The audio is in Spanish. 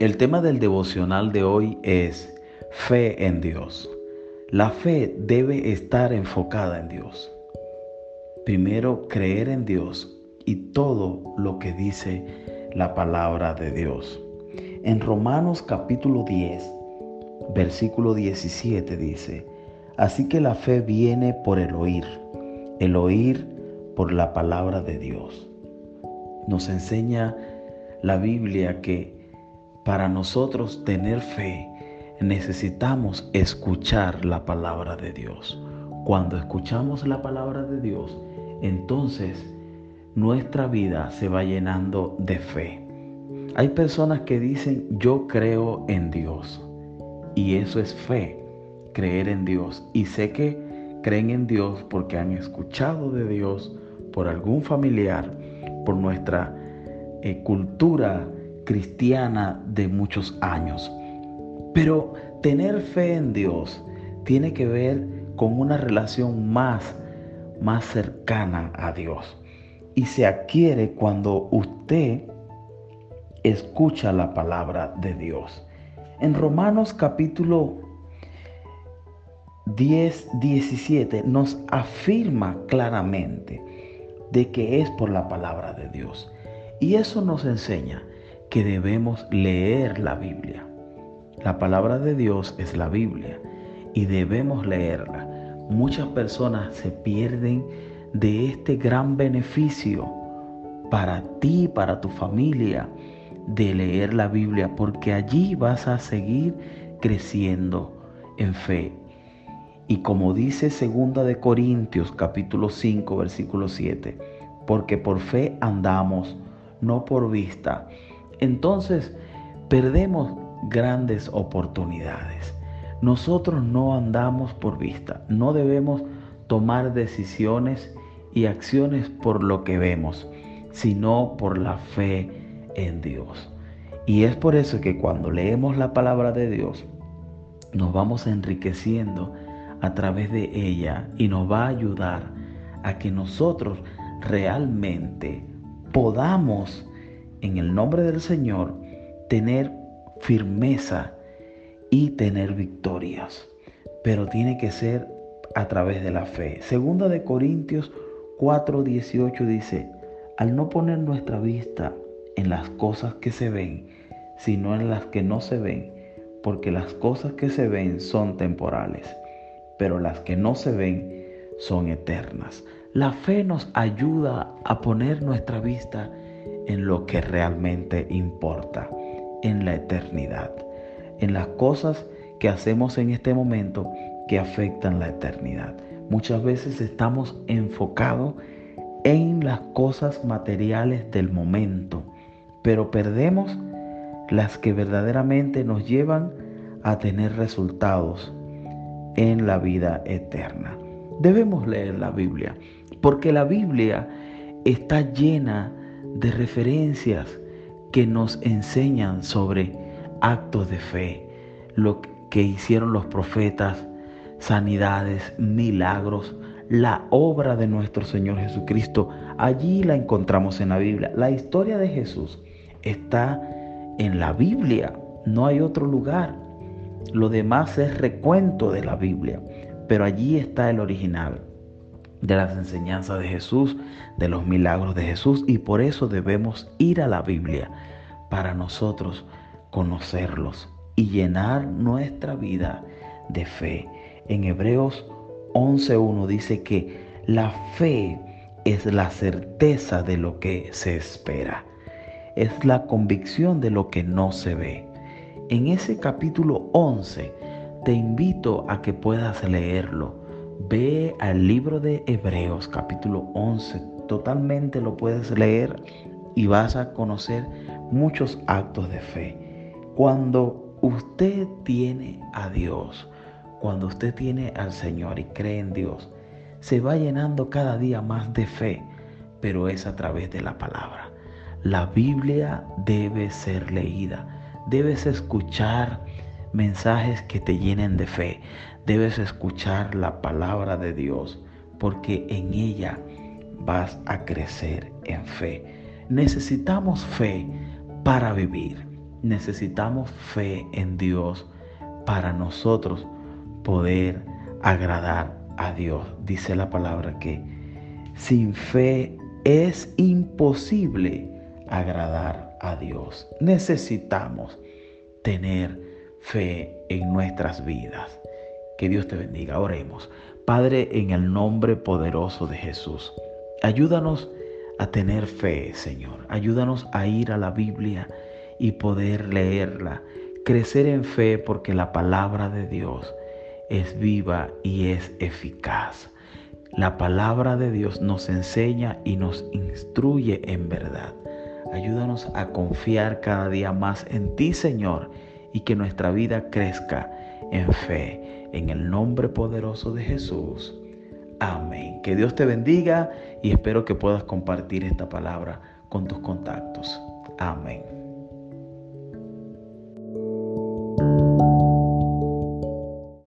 El tema del devocional de hoy es fe en Dios. La fe debe estar enfocada en Dios. Primero, creer en Dios y todo lo que dice la palabra de Dios. En Romanos capítulo 10, versículo 17 dice, Así que la fe viene por el oír, el oír por la palabra de Dios. Nos enseña la Biblia que para nosotros tener fe necesitamos escuchar la palabra de Dios. Cuando escuchamos la palabra de Dios, entonces nuestra vida se va llenando de fe. Hay personas que dicen yo creo en Dios y eso es fe, creer en Dios. Y sé que creen en Dios porque han escuchado de Dios por algún familiar, por nuestra eh, cultura cristiana de muchos años. Pero tener fe en Dios tiene que ver con una relación más, más cercana a Dios. Y se adquiere cuando usted escucha la palabra de Dios. En Romanos capítulo 10, 17 nos afirma claramente de que es por la palabra de Dios. Y eso nos enseña que debemos leer la Biblia. La palabra de Dios es la Biblia y debemos leerla. Muchas personas se pierden de este gran beneficio para ti, para tu familia, de leer la Biblia, porque allí vas a seguir creciendo en fe. Y como dice segunda de Corintios capítulo 5 versículo 7, porque por fe andamos, no por vista. Entonces, perdemos grandes oportunidades. Nosotros no andamos por vista, no debemos tomar decisiones y acciones por lo que vemos, sino por la fe en Dios. Y es por eso que cuando leemos la palabra de Dios, nos vamos enriqueciendo a través de ella y nos va a ayudar a que nosotros realmente podamos, en el nombre del Señor, tener firmeza y tener victorias. Pero tiene que ser a través de la fe. Segunda de Corintios 4:18 dice, al no poner nuestra vista en las cosas que se ven, sino en las que no se ven, porque las cosas que se ven son temporales, pero las que no se ven son eternas. La fe nos ayuda a poner nuestra vista en lo que realmente importa, en la eternidad, en las cosas que hacemos en este momento que afectan la eternidad. Muchas veces estamos enfocados en las cosas materiales del momento, pero perdemos las que verdaderamente nos llevan a tener resultados en la vida eterna. Debemos leer la Biblia, porque la Biblia está llena de referencias que nos enseñan sobre actos de fe, lo que hicieron los profetas, sanidades, milagros, la obra de nuestro Señor Jesucristo. Allí la encontramos en la Biblia. La historia de Jesús está en la Biblia, no hay otro lugar. Lo demás es recuento de la Biblia, pero allí está el original de las enseñanzas de Jesús, de los milagros de Jesús, y por eso debemos ir a la Biblia para nosotros conocerlos y llenar nuestra vida de fe. En Hebreos 11.1 dice que la fe es la certeza de lo que se espera, es la convicción de lo que no se ve. En ese capítulo 11 te invito a que puedas leerlo Ve al libro de Hebreos capítulo 11, totalmente lo puedes leer y vas a conocer muchos actos de fe. Cuando usted tiene a Dios, cuando usted tiene al Señor y cree en Dios, se va llenando cada día más de fe, pero es a través de la palabra. La Biblia debe ser leída, debes escuchar mensajes que te llenen de fe. Debes escuchar la palabra de Dios porque en ella vas a crecer en fe. Necesitamos fe para vivir. necesitamos fe en Dios para nosotros poder agradar a Dios. Dice la palabra que sin fe es imposible agradar a Dios. Necesitamos tener fe en nuestras vidas. Que Dios te bendiga. Oremos. Padre, en el nombre poderoso de Jesús, ayúdanos a tener fe, Señor. Ayúdanos a ir a la Biblia y poder leerla. Crecer en fe porque la palabra de Dios es viva y es eficaz. La palabra de Dios nos enseña y nos instruye en verdad. Ayúdanos a confiar cada día más en ti, Señor, y que nuestra vida crezca en fe. En el nombre poderoso de Jesús. Amén. Que Dios te bendiga y espero que puedas compartir esta palabra con tus contactos. Amén.